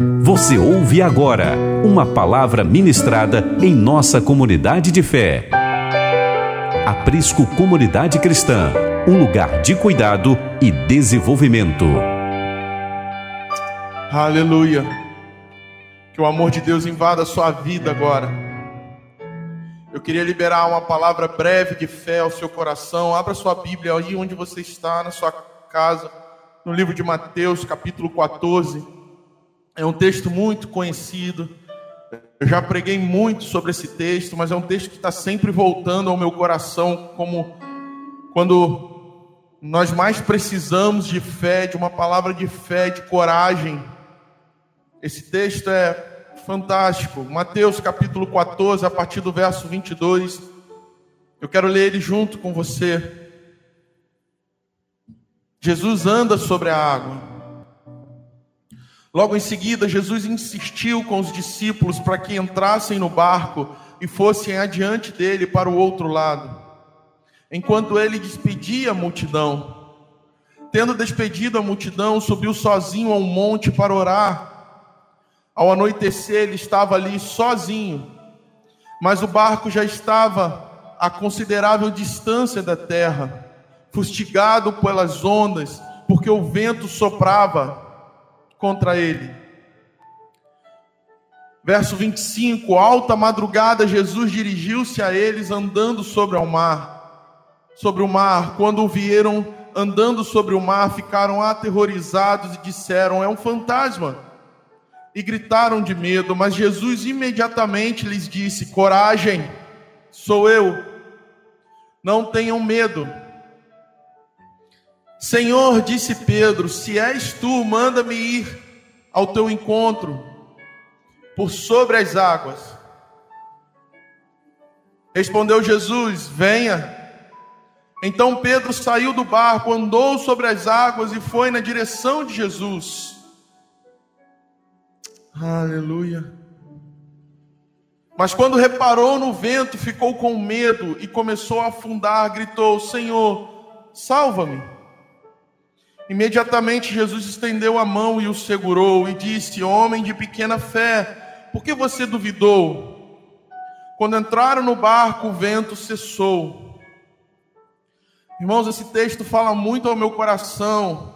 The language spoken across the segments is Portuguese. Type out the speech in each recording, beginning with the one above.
Você ouve agora uma palavra ministrada em nossa comunidade de fé. Aprisco Comunidade Cristã, um lugar de cuidado e desenvolvimento. Aleluia. Que o amor de Deus invada a sua vida agora. Eu queria liberar uma palavra breve de fé ao seu coração. Abra sua Bíblia aí onde você está, na sua casa, no livro de Mateus, capítulo 14. É um texto muito conhecido. Eu já preguei muito sobre esse texto, mas é um texto que está sempre voltando ao meu coração, como quando nós mais precisamos de fé, de uma palavra de fé, de coragem. Esse texto é fantástico. Mateus capítulo 14, a partir do verso 22. Eu quero ler ele junto com você. Jesus anda sobre a água. Logo em seguida, Jesus insistiu com os discípulos para que entrassem no barco e fossem adiante dele para o outro lado, enquanto ele despedia a multidão. Tendo despedido a multidão, subiu sozinho a um monte para orar. Ao anoitecer, ele estava ali sozinho, mas o barco já estava a considerável distância da terra, fustigado pelas ondas, porque o vento soprava contra ele. Verso 25: Alta madrugada, Jesus dirigiu-se a eles andando sobre o mar. Sobre o mar, quando o vieram andando sobre o mar, ficaram aterrorizados e disseram: É um fantasma. E gritaram de medo, mas Jesus imediatamente lhes disse: Coragem, sou eu. Não tenham medo. Senhor, disse Pedro, se és tu, manda-me ir ao teu encontro por sobre as águas. Respondeu Jesus: Venha. Então Pedro saiu do barco, andou sobre as águas e foi na direção de Jesus. Aleluia. Mas quando reparou no vento, ficou com medo e começou a afundar, gritou: Senhor, salva-me. Imediatamente Jesus estendeu a mão e o segurou e disse: Homem de pequena fé, por que você duvidou? Quando entraram no barco, o vento cessou. Irmãos, esse texto fala muito ao meu coração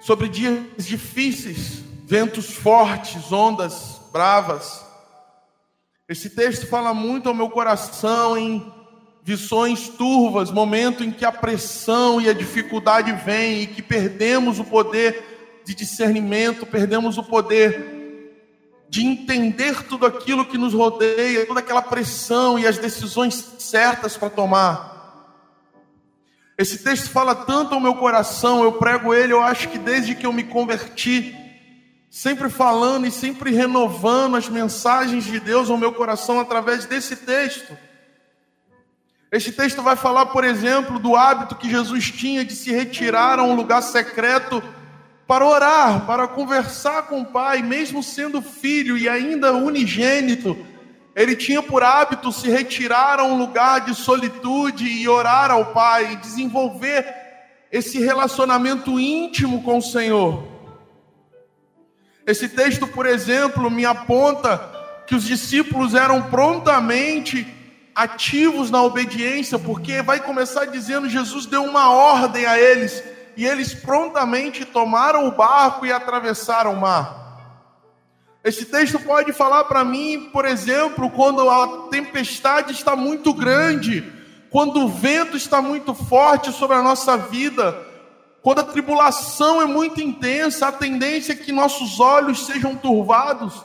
sobre dias difíceis, ventos fortes, ondas bravas. Esse texto fala muito ao meu coração em visões turvas, momento em que a pressão e a dificuldade vêm e que perdemos o poder de discernimento, perdemos o poder de entender tudo aquilo que nos rodeia, toda aquela pressão e as decisões certas para tomar. Esse texto fala tanto ao meu coração, eu prego ele, eu acho que desde que eu me converti, sempre falando e sempre renovando as mensagens de Deus ao meu coração através desse texto. Este texto vai falar, por exemplo, do hábito que Jesus tinha de se retirar a um lugar secreto para orar, para conversar com o Pai, mesmo sendo filho e ainda unigênito. Ele tinha por hábito se retirar a um lugar de solitude e orar ao Pai, e desenvolver esse relacionamento íntimo com o Senhor. Esse texto, por exemplo, me aponta que os discípulos eram prontamente ativos na obediência, porque vai começar dizendo: Jesus deu uma ordem a eles, e eles prontamente tomaram o barco e atravessaram o mar. Esse texto pode falar para mim, por exemplo, quando a tempestade está muito grande, quando o vento está muito forte sobre a nossa vida, quando a tribulação é muito intensa, a tendência é que nossos olhos sejam turvados.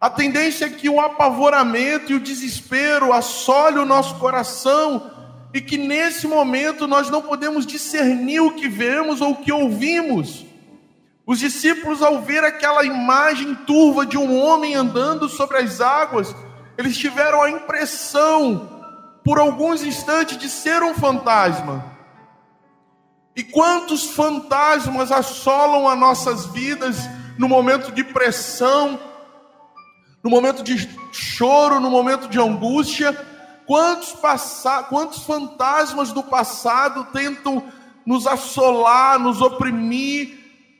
A tendência é que o apavoramento e o desespero assole o nosso coração e que nesse momento nós não podemos discernir o que vemos ou o que ouvimos. Os discípulos, ao ver aquela imagem turva de um homem andando sobre as águas, eles tiveram a impressão, por alguns instantes, de ser um fantasma. E quantos fantasmas assolam as nossas vidas no momento de pressão, no momento de choro, no momento de angústia, quantos, quantos fantasmas do passado tentam nos assolar, nos oprimir,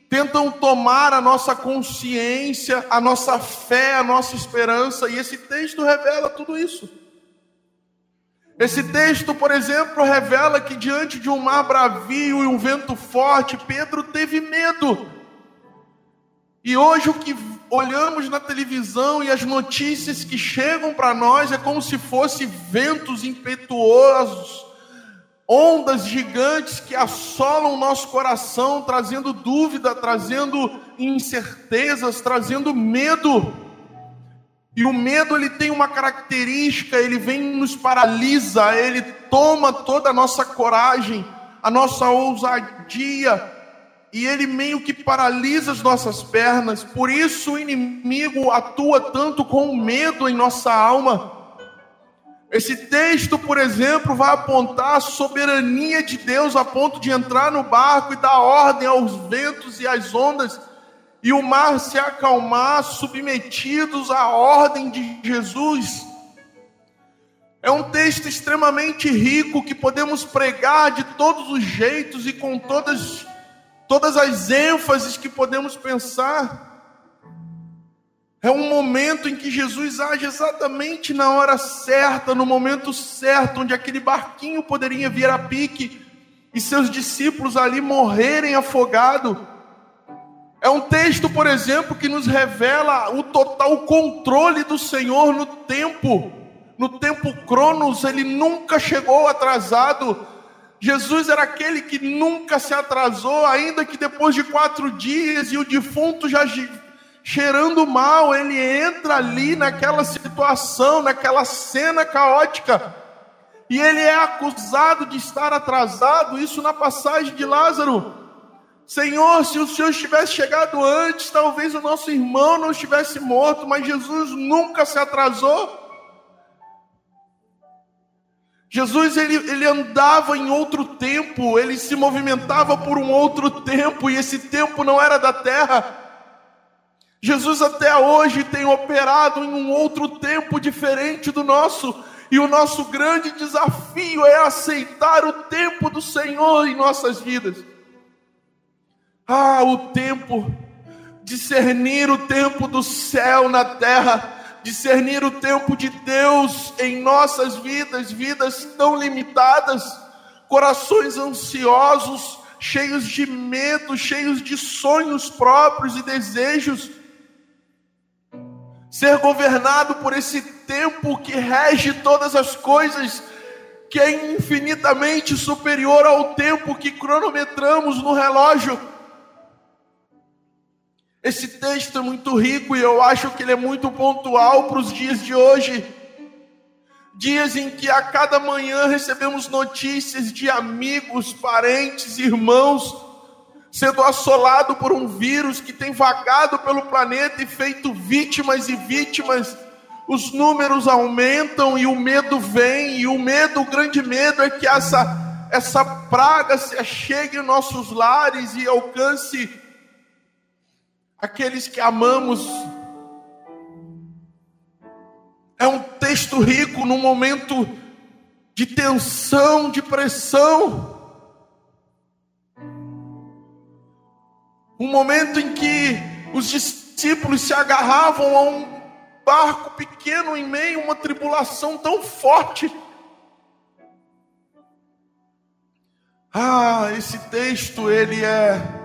tentam tomar a nossa consciência, a nossa fé, a nossa esperança, e esse texto revela tudo isso. Esse texto, por exemplo, revela que diante de um mar bravio e um vento forte, Pedro teve medo. E hoje o que olhamos na televisão e as notícias que chegam para nós é como se fossem ventos impetuosos, ondas gigantes que assolam o nosso coração, trazendo dúvida, trazendo incertezas, trazendo medo. E o medo ele tem uma característica, ele vem nos paralisa, ele toma toda a nossa coragem, a nossa ousadia, e ele meio que paralisa as nossas pernas. Por isso o inimigo atua tanto com medo em nossa alma. Esse texto, por exemplo, vai apontar a soberania de Deus a ponto de entrar no barco e dar ordem aos ventos e às ondas e o mar se acalmar, submetidos à ordem de Jesus. É um texto extremamente rico que podemos pregar de todos os jeitos e com todas, todas as ênfases que podemos pensar. É um momento em que Jesus age exatamente na hora certa, no momento certo, onde aquele barquinho poderia vir a pique e seus discípulos ali morrerem afogados. É um texto, por exemplo, que nos revela o total controle do Senhor no tempo. No tempo Cronos, ele nunca chegou atrasado. Jesus era aquele que nunca se atrasou, ainda que depois de quatro dias e o defunto já cheirando mal, ele entra ali naquela situação, naquela cena caótica, e ele é acusado de estar atrasado, isso na passagem de Lázaro. Senhor, se o Senhor tivesse chegado antes, talvez o nosso irmão não estivesse morto, mas Jesus nunca se atrasou. Jesus ele, ele andava em outro tempo, ele se movimentava por um outro tempo, e esse tempo não era da terra. Jesus até hoje tem operado em um outro tempo diferente do nosso, e o nosso grande desafio é aceitar o tempo do Senhor em nossas vidas. Ah, o tempo, discernir o tempo do céu na terra, discernir o tempo de Deus em nossas vidas, vidas tão limitadas, corações ansiosos, cheios de medo, cheios de sonhos próprios e desejos ser governado por esse tempo que rege todas as coisas, que é infinitamente superior ao tempo que cronometramos no relógio. Esse texto é muito rico e eu acho que ele é muito pontual para os dias de hoje. Dias em que a cada manhã recebemos notícias de amigos, parentes, irmãos sendo assolado por um vírus que tem vagado pelo planeta e feito vítimas e vítimas. Os números aumentam e o medo vem, e o medo, o grande medo é que essa, essa praga se chegue em nossos lares e alcance aqueles que amamos. É um texto rico num momento de tensão, de pressão. Um momento em que os discípulos se agarravam a um barco pequeno em meio a uma tribulação tão forte. Ah, esse texto ele é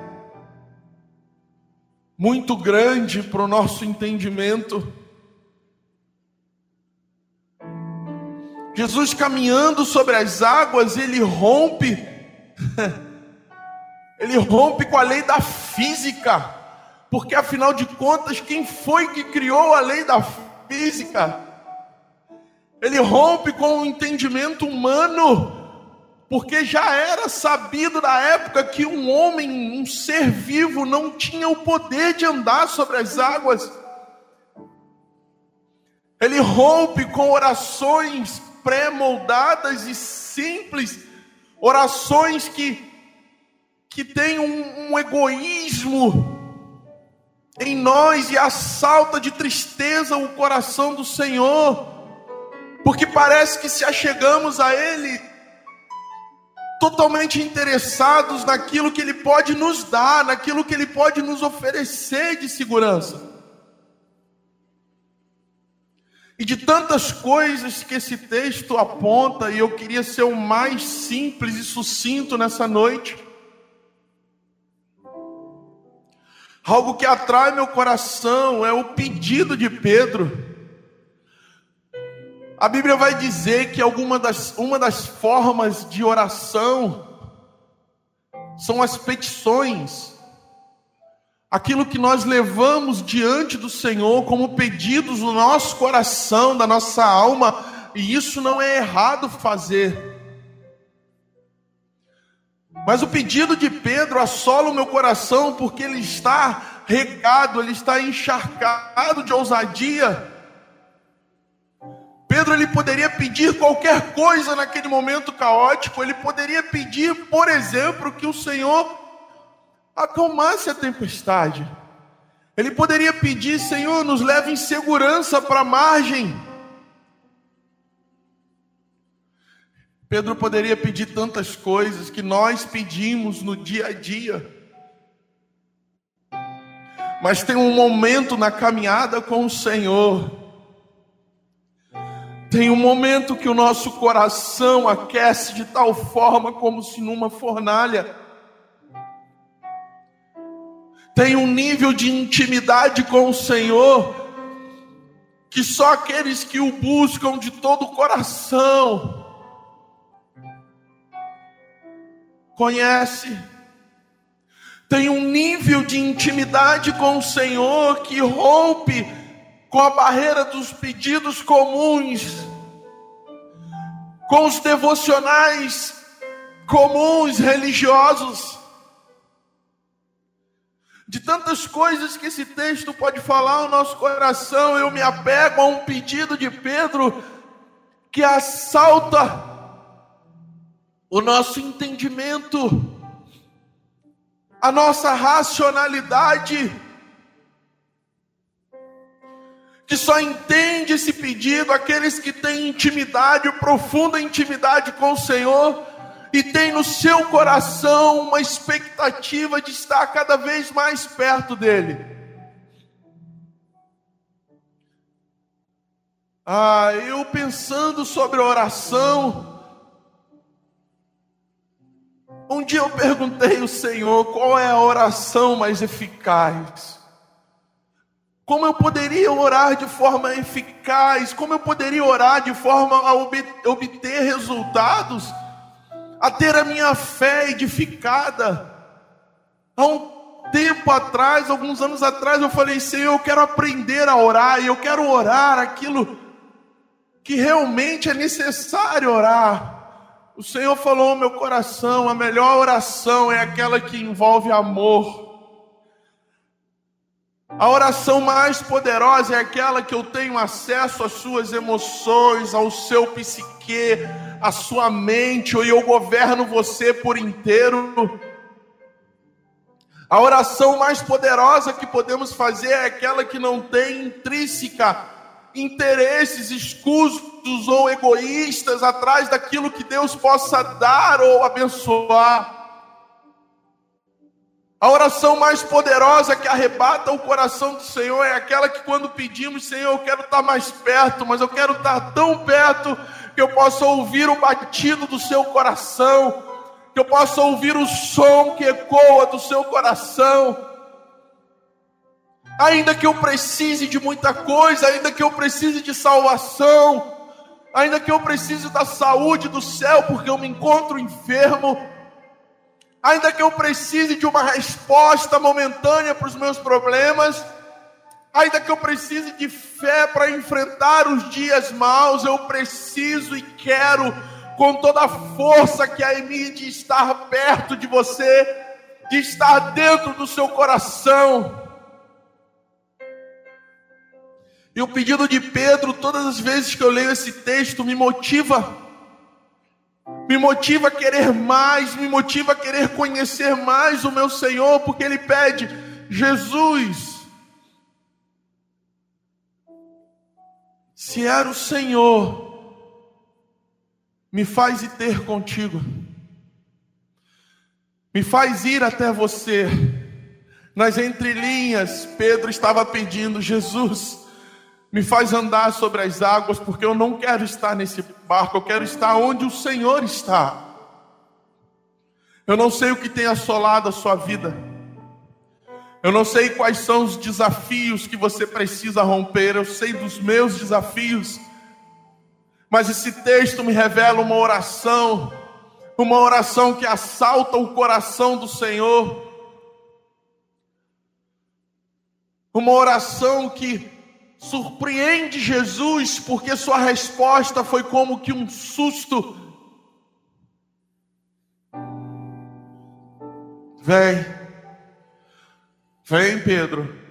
muito grande para o nosso entendimento. Jesus caminhando sobre as águas, ele rompe Ele rompe com a lei da física, porque afinal de contas, quem foi que criou a lei da física? Ele rompe com o entendimento humano, porque já era sabido na época que um homem, um ser vivo, não tinha o poder de andar sobre as águas. Ele rompe com orações pré-moldadas e simples, orações que que tem um, um egoísmo em nós e assalta de tristeza o coração do Senhor, porque parece que se achegamos a Ele totalmente interessados naquilo que Ele pode nos dar, naquilo que Ele pode nos oferecer de segurança. E de tantas coisas que esse texto aponta, e eu queria ser o mais simples e sucinto nessa noite. Algo que atrai meu coração é o pedido de Pedro. A Bíblia vai dizer que alguma das, uma das formas de oração são as petições aquilo que nós levamos diante do Senhor como pedidos no nosso coração, da nossa alma, e isso não é errado fazer. Mas o pedido de Pedro assola o meu coração porque ele está regado, ele está encharcado de ousadia. Pedro ele poderia pedir qualquer coisa naquele momento caótico, ele poderia pedir, por exemplo, que o Senhor acalmasse a tempestade. Ele poderia pedir, Senhor, nos leve em segurança para a margem. Pedro poderia pedir tantas coisas que nós pedimos no dia a dia. Mas tem um momento na caminhada com o Senhor. Tem um momento que o nosso coração aquece de tal forma como se numa fornalha tem um nível de intimidade com o Senhor que só aqueles que o buscam de todo o coração conhece. Tem um nível de intimidade com o Senhor que rompe com a barreira dos pedidos comuns, com os devocionais comuns religiosos. De tantas coisas que esse texto pode falar ao nosso coração, eu me apego a um pedido de Pedro que assalta o nosso entendimento, a nossa racionalidade, que só entende esse pedido aqueles que têm intimidade, profunda intimidade com o Senhor e tem no seu coração uma expectativa de estar cada vez mais perto dele. Ah, eu pensando sobre a oração, um dia eu perguntei ao Senhor qual é a oração mais eficaz. Como eu poderia orar de forma eficaz? Como eu poderia orar de forma a obter resultados? a ter a minha fé edificada. Há um tempo atrás, alguns anos atrás, eu falei: Senhor, eu quero aprender a orar, e eu quero orar aquilo que realmente é necessário orar. O Senhor falou ao meu coração: a melhor oração é aquela que envolve amor. A oração mais poderosa é aquela que eu tenho acesso às suas emoções, ao seu psique, à sua mente, e eu governo você por inteiro. A oração mais poderosa que podemos fazer é aquela que não tem intrínseca interesses escusos ou egoístas atrás daquilo que Deus possa dar ou abençoar. A oração mais poderosa que arrebata o coração do Senhor é aquela que, quando pedimos, Senhor, eu quero estar mais perto, mas eu quero estar tão perto que eu possa ouvir o batido do seu coração, que eu possa ouvir o som que ecoa do seu coração. Ainda que eu precise de muita coisa, ainda que eu precise de salvação, ainda que eu precise da saúde do céu, porque eu me encontro enfermo ainda que eu precise de uma resposta momentânea para os meus problemas, ainda que eu precise de fé para enfrentar os dias maus, eu preciso e quero, com toda a força que há em mim, de estar perto de você, de estar dentro do seu coração. E o pedido de Pedro, todas as vezes que eu leio esse texto, me motiva me motiva a querer mais, me motiva a querer conhecer mais o meu Senhor, porque Ele pede: Jesus, se era o Senhor, me faz ir ter contigo. Me faz ir até você. Nas entrelinhas, Pedro estava pedindo: Jesus, me faz andar sobre as águas, porque eu não quero estar nesse barco, eu quero estar onde o Senhor está. Eu não sei o que tem assolado a sua vida. Eu não sei quais são os desafios que você precisa romper, eu sei dos meus desafios. Mas esse texto me revela uma oração, uma oração que assalta o coração do Senhor. Uma oração que surpreende Jesus, porque sua resposta foi como que um susto. Vem, vem, Pedro.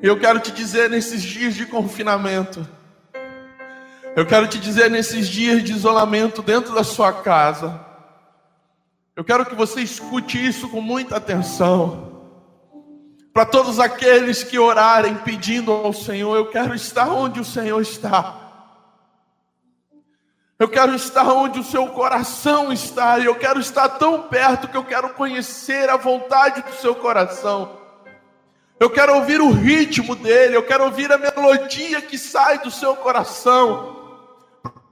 Eu quero te dizer nesses dias de confinamento, eu quero te dizer nesses dias de isolamento dentro da sua casa, eu quero que você escute isso com muita atenção. Para todos aqueles que orarem pedindo ao Senhor, eu quero estar onde o Senhor está. Eu quero estar onde o seu coração está, e eu quero estar tão perto que eu quero conhecer a vontade do seu coração. Eu quero ouvir o ritmo dele, eu quero ouvir a melodia que sai do seu coração.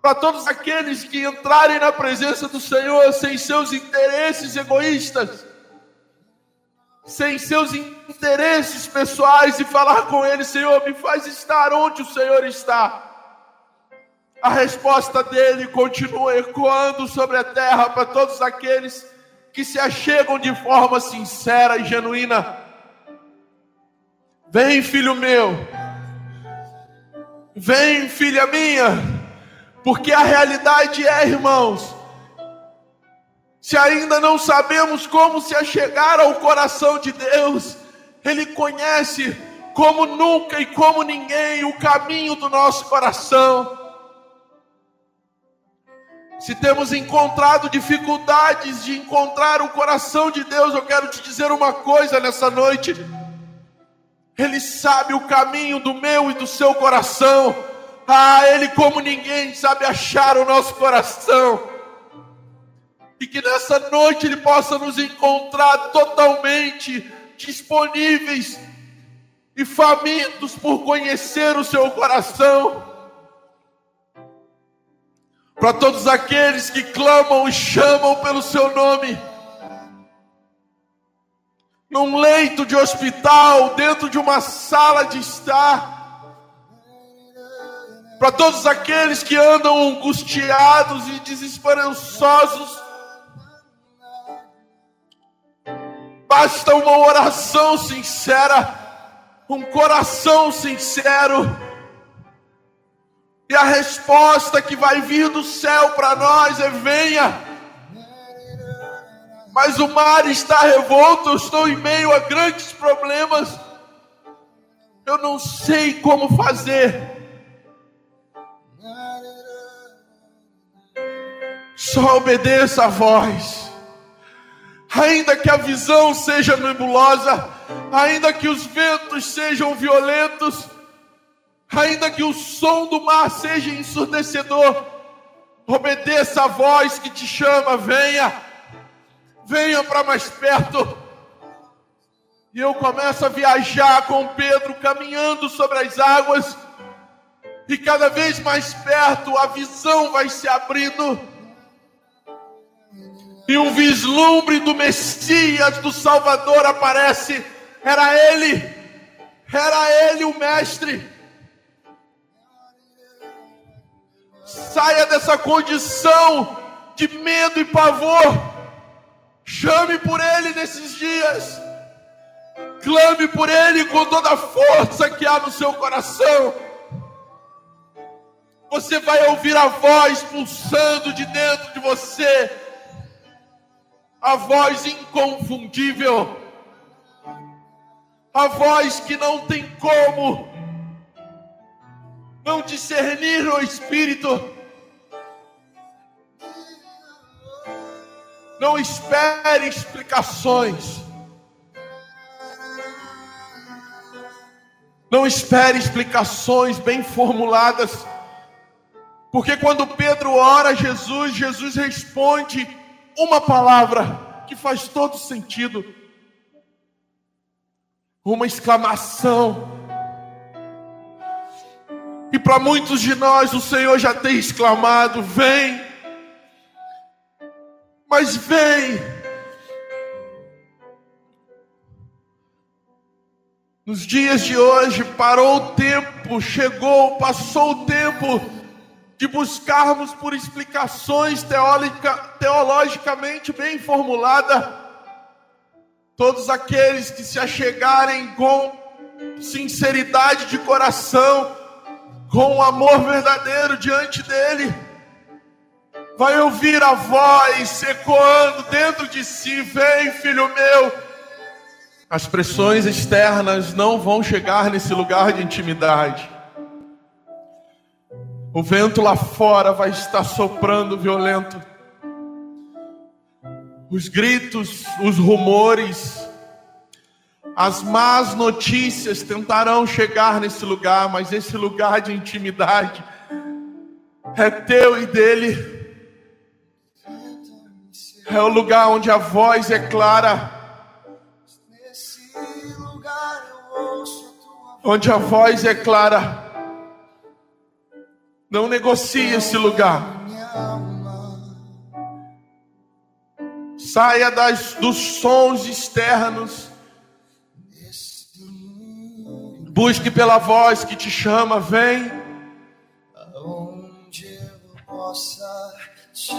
Para todos aqueles que entrarem na presença do Senhor sem seus interesses egoístas, sem seus interesses pessoais e falar com Ele: Senhor, me faz estar onde o Senhor está. A resposta dele continua ecoando sobre a terra para todos aqueles que se achegam de forma sincera e genuína. Vem, filho meu, vem, filha minha, porque a realidade é, irmãos, se ainda não sabemos como se achegar ao coração de Deus, Ele conhece como nunca e como ninguém o caminho do nosso coração. Se temos encontrado dificuldades de encontrar o coração de Deus, eu quero te dizer uma coisa nessa noite. Ele sabe o caminho do meu e do seu coração. Ah, Ele, como ninguém, sabe achar o nosso coração e que nessa noite Ele possa nos encontrar totalmente disponíveis e famintos por conhecer o Seu coração. Para todos aqueles que clamam e chamam pelo Seu nome, num leito de hospital, dentro de uma sala de estar, para todos aqueles que andam angustiados e desesperançosos, Basta uma oração sincera, um coração sincero, e a resposta que vai vir do céu para nós é: venha. Mas o mar está revolto, eu estou em meio a grandes problemas, eu não sei como fazer. Só obedeça a voz ainda que a visão seja nebulosa, ainda que os ventos sejam violentos, ainda que o som do mar seja ensurdecedor, obedeça a voz que te chama, venha, venha para mais perto. E eu começo a viajar com Pedro, caminhando sobre as águas, e cada vez mais perto a visão vai se abrindo e um vislumbre do Messias, do Salvador aparece. Era ele, era ele o Mestre. Saia dessa condição de medo e pavor. Chame por ele nesses dias. Clame por ele com toda a força que há no seu coração. Você vai ouvir a voz pulsando de dentro de você a voz inconfundível, a voz que não tem como não discernir o Espírito. Não espere explicações. Não espere explicações bem formuladas. Porque quando Pedro ora a Jesus, Jesus responde uma palavra que faz todo sentido, uma exclamação. E para muitos de nós o Senhor já tem exclamado: vem, mas vem. Nos dias de hoje, parou o tempo, chegou, passou o tempo de buscarmos por explicações teórica, teologicamente bem formuladas. Todos aqueles que se achegarem com sinceridade de coração, com amor verdadeiro diante dele, vai ouvir a voz ecoando dentro de si: Vem, filho meu as pressões externas não vão chegar nesse lugar de intimidade. O vento lá fora vai estar soprando violento. Os gritos, os rumores, as más notícias tentarão chegar nesse lugar, mas esse lugar de intimidade é teu e dele. É o lugar onde a voz é clara onde a voz é clara. Não negocie esse lugar. Saia das, dos sons externos. Busque pela voz que te chama, vem. Aonde eu possa te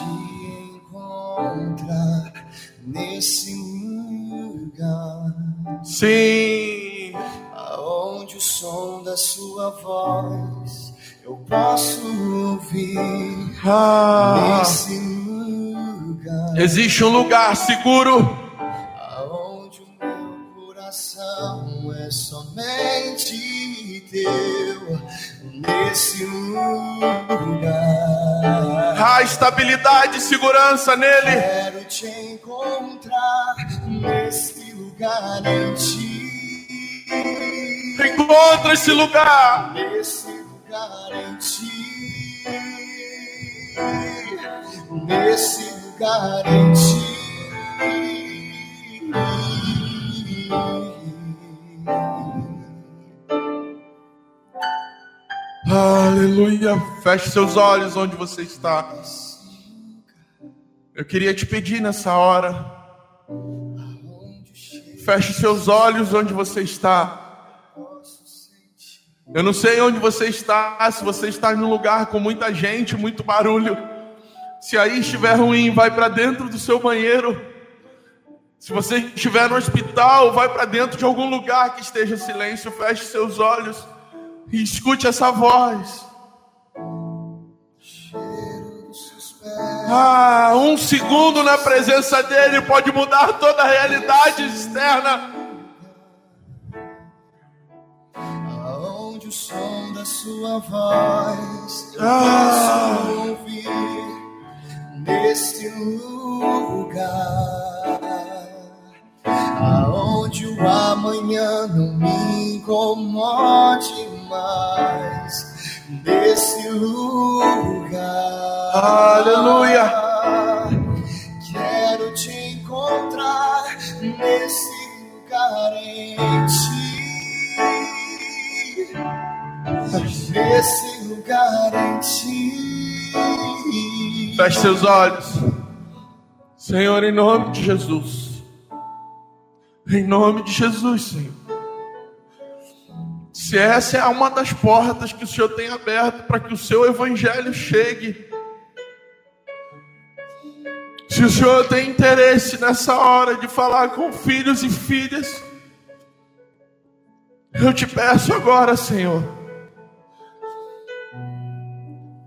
encontrar nesse lugar. Sim o som da sua voz eu posso ouvir ah, nesse lugar. Existe um lugar seguro aonde o meu coração é somente teu. Nesse lugar há estabilidade e segurança nele. Quero te encontrar nesse lugar em ti. Encontra esse lugar. Nesse lugar em ti. Nesse lugar em ti. Aleluia. Feche seus olhos onde você está. Eu queria te pedir nessa hora. Feche seus olhos onde você está. Eu não sei onde você está, se você está em um lugar com muita gente, muito barulho. Se aí estiver ruim, vai para dentro do seu banheiro. Se você estiver no hospital, vai para dentro de algum lugar que esteja silêncio, feche seus olhos e escute essa voz. Ah, um segundo na presença dele pode mudar toda a realidade externa. o som da sua voz eu ah. posso ouvir neste lugar, aonde o amanhã não me incomode mais, nesse lugar. Aleluia. Feche seus olhos. Senhor, em nome de Jesus. Em nome de Jesus, Senhor. Se essa é uma das portas que o Senhor tem aberto para que o seu evangelho chegue. Se o Senhor tem interesse nessa hora de falar com filhos e filhas, eu te peço agora, Senhor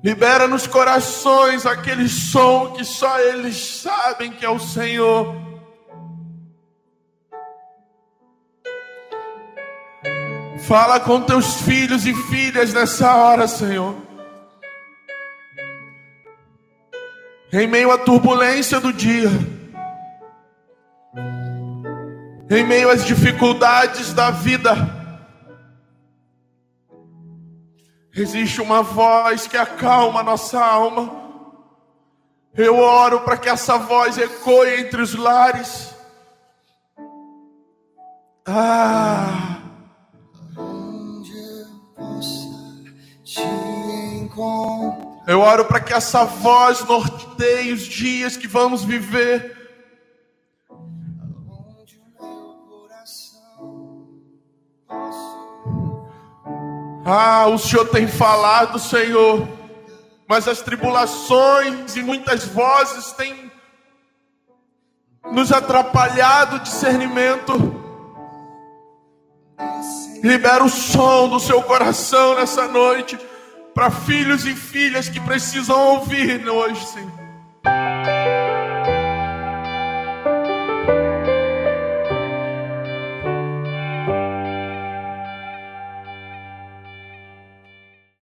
Libera nos corações aquele som que só eles sabem que é o Senhor. Fala com teus filhos e filhas nessa hora, Senhor. Em meio à turbulência do dia, em meio às dificuldades da vida, Existe uma voz que acalma nossa alma, Eu oro para que essa voz ecoe entre os lares. Ah. Eu oro para que essa voz norteie os dias que vamos viver. Ah, o Senhor tem falado, Senhor, mas as tribulações e muitas vozes têm nos atrapalhado o discernimento. Libera o som do seu coração nessa noite para filhos e filhas que precisam ouvir hoje, Senhor.